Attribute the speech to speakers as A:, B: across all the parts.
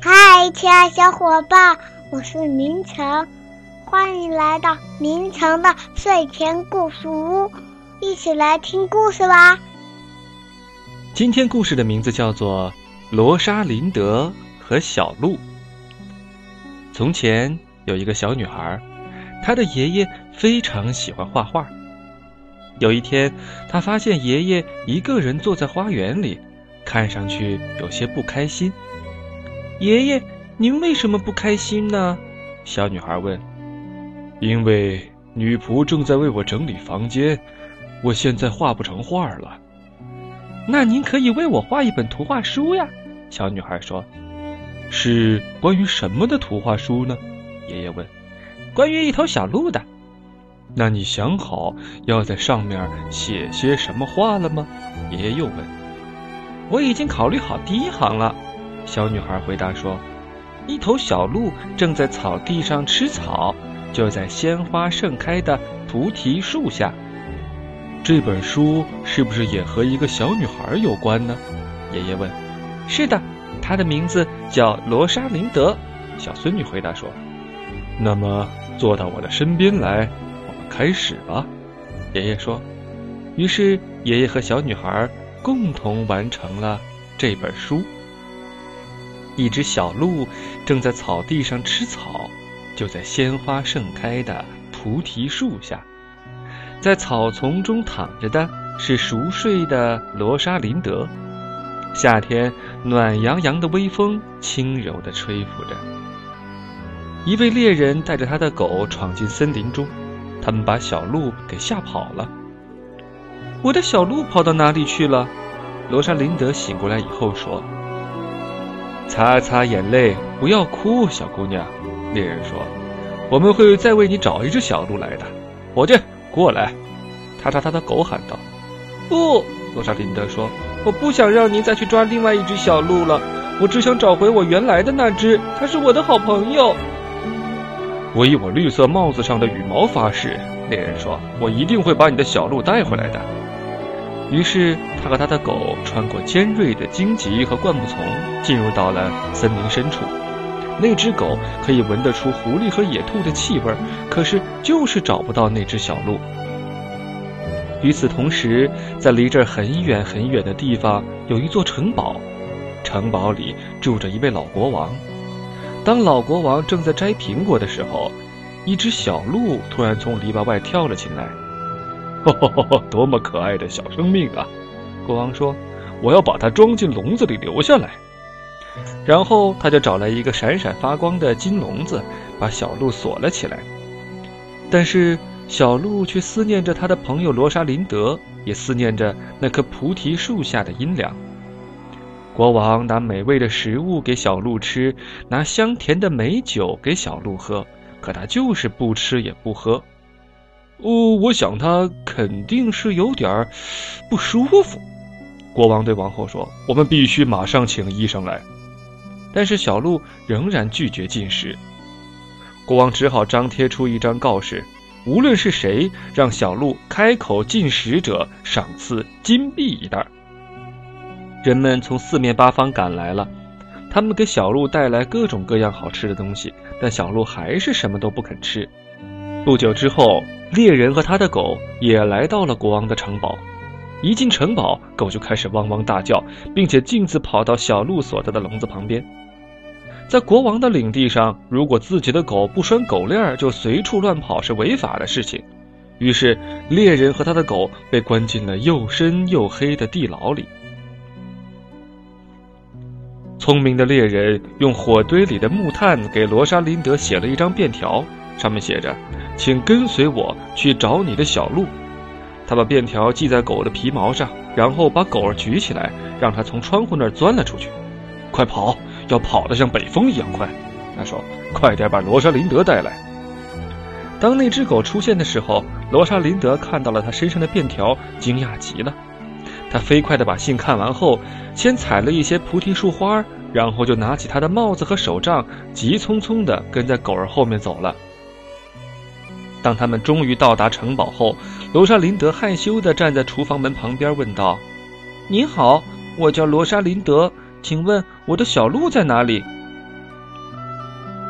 A: 嗨，亲爱小伙伴，我是明成，欢迎来到明成的睡前故事屋，一起来听故事吧。
B: 今天故事的名字叫做《罗莎琳德和小鹿》。从前有一个小女孩，她的爷爷非常喜欢画画。有一天，她发现爷爷一个人坐在花园里，看上去有些不开心。爷爷，您为什么不开心呢？小女孩问。
C: 因为女仆正在为我整理房间，我现在画不成画了。
B: 那您可以为我画一本图画书呀，小女孩说。
C: 是关于什么的图画书呢？爷爷问。
B: 关于一头小鹿的。
C: 那你想好要在上面写些什么话了吗？爷爷又问。
B: 我已经考虑好第一行了，小女孩回答说。一头小鹿正在草地上吃草，就在鲜花盛开的菩提树下。
C: 这本书是不是也和一个小女孩有关呢？爷爷问。
B: 是的，她的名字叫罗莎琳德。小孙女回答说。
C: 那么，坐到我的身边来，我们开始吧。
B: 爷爷说。于是，爷爷和小女孩共同完成了这本书。一只小鹿正在草地上吃草，就在鲜花盛开的菩提树下。在草丛中躺着的是熟睡的罗莎琳德。夏天暖洋洋的微风轻柔地吹拂着。一位猎人带着他的狗闯进森林中，他们把小鹿给吓跑了。我的小鹿跑到哪里去了？罗莎琳德醒过来以后说：“擦擦眼泪，不要哭，小姑娘。”猎人说：“我们会再为你找一只小鹿来的。”伙计。过来，他朝他的狗喊道：“不！”罗莎琳德说：“我不想让您再去抓另外一只小鹿了。我只想找回我原来的那只，它是我的好朋友。”
C: 我以我绿色帽子上的羽毛发誓，猎人说：“我一定会把你的小鹿带回来的。”
B: 于是，他和他的狗穿过尖锐的荆棘和灌木丛，进入到了森林深处。那只狗可以闻得出狐狸和野兔的气味，可是就是找不到那只小鹿。与此同时，在离这儿很远很远的地方有一座城堡，城堡里住着一位老国王。当老国王正在摘苹果的时候，一只小鹿突然从篱笆外跳了进来。
C: “ 多么可爱的小生命啊！”国王说，“我要把它装进笼子里留下来。”
B: 然后他就找来一个闪闪发光的金笼子，把小鹿锁了起来。但是小鹿却思念着他的朋友罗莎琳德，也思念着那棵菩提树下的阴凉。国王拿美味的食物给小鹿吃，拿香甜的美酒给小鹿喝，可他就是不吃也不喝。
C: 哦，我想他肯定是有点不舒服。国王对王后说：“我们必须马上请医生来。”
B: 但是小鹿仍然拒绝进食，国王只好张贴出一张告示：无论是谁让小鹿开口进食者，赏赐金币一袋。人们从四面八方赶来了，他们给小鹿带来各种各样好吃的东西，但小鹿还是什么都不肯吃。不久之后，猎人和他的狗也来到了国王的城堡。一进城堡，狗就开始汪汪大叫，并且径自跑到小鹿所在的笼子旁边。在国王的领地上，如果自己的狗不拴狗链就随处乱跑是违法的事情。于是，猎人和他的狗被关进了又深又黑的地牢里。聪明的猎人用火堆里的木炭给罗莎琳德写了一张便条，上面写着：“请跟随我去找你的小鹿。”他把便条系在狗的皮毛上，然后把狗儿举起来，让它从窗户那儿钻了出去。快跑！要跑得像北风一样快，他说：“快点把罗莎琳德带来。”当那只狗出现的时候，罗莎琳德看到了他身上的便条，惊讶极了。他飞快地把信看完后，先采了一些菩提树花，然后就拿起他的帽子和手杖，急匆匆地跟在狗儿后面走了。当他们终于到达城堡后，罗莎琳德害羞地站在厨房门旁边，问道：“您好，我叫罗莎琳德。”请问我的小鹿在哪里？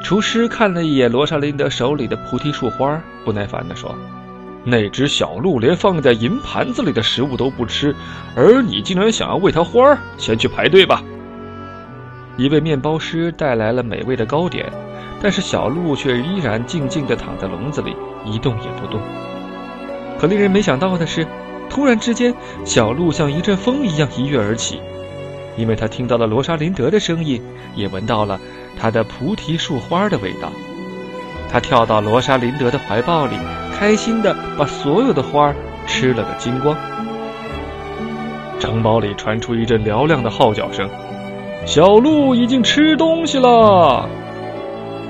B: 厨师看了一眼罗莎琳德手里的菩提树花，不耐烦地说：“那只小鹿连放在银盘子里的食物都不吃，而你竟然想要喂它花儿？先去排队吧。”一位面包师带来了美味的糕点，但是小鹿却依然静静地躺在笼子里，一动也不动。可令人没想到的是，突然之间，小鹿像一阵风一样一跃而起。因为他听到了罗莎琳德的声音，也闻到了她的菩提树花的味道。他跳到罗莎琳德的怀抱里，开心地把所有的花吃了个精光。城堡里传出一阵嘹亮的号角声：“小鹿已经吃东西了！”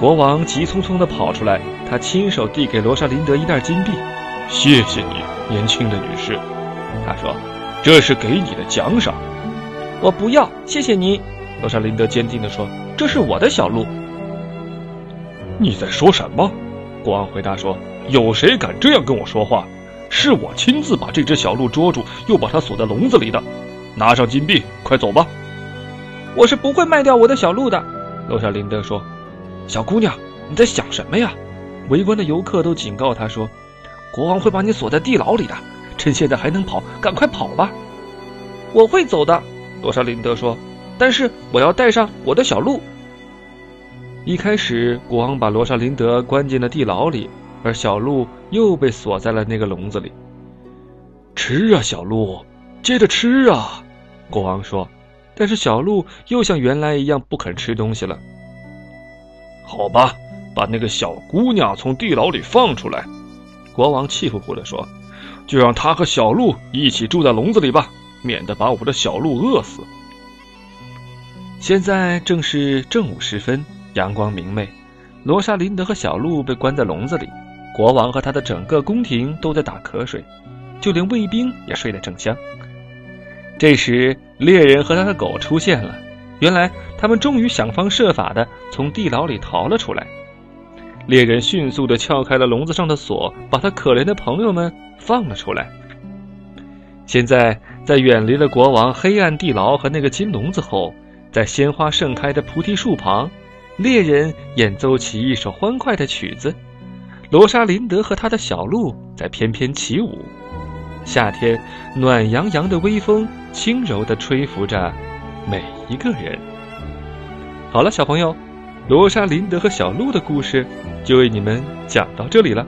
B: 国王急匆匆地跑出来，他亲手递给罗莎琳德一袋金币：“谢谢你，年轻的女士。”他说：“这是给你的奖赏。”我不要，谢谢你。”罗莎琳德坚定地说，“这是我的小鹿。”
C: 你在说什么？国王回答说：“有谁敢这样跟我说话？是我亲自把这只小鹿捉住，又把它锁在笼子里的。拿上金币，快走吧。”
B: 我是不会卖掉我的小鹿的。”罗莎琳德说。“小姑娘，你在想什么呀？”围观的游客都警告他说：“国王会把你锁在地牢里的。趁现在还能跑，赶快跑吧！”我会走的。罗莎琳德说：“但是我要带上我的小鹿。”一开始，国王把罗莎琳德关进了地牢里，而小鹿又被锁在了那个笼子里。
C: 吃啊，小鹿，接着吃啊！国王说。
B: 但是小鹿又像原来一样不肯吃东西了。
C: 好吧，把那个小姑娘从地牢里放出来。”国王气呼呼地说，“就让她和小鹿一起住在笼子里吧。”免得把我的小鹿饿死。
B: 现在正是正午时分，阳光明媚。罗莎琳德和小鹿被关在笼子里，国王和他的整个宫廷都在打瞌睡，就连卫兵也睡得正香。这时，猎人和他的狗出现了。原来，他们终于想方设法的从地牢里逃了出来。猎人迅速的撬开了笼子上的锁，把他可怜的朋友们放了出来。现在。在远离了国王黑暗地牢和那个金笼子后，在鲜花盛开的菩提树旁，猎人演奏起一首欢快的曲子。罗莎琳德和他的小鹿在翩翩起舞。夏天暖洋洋的微风轻柔的吹拂着每一个人。好了，小朋友，罗莎琳德和小鹿的故事就为你们讲到这里了。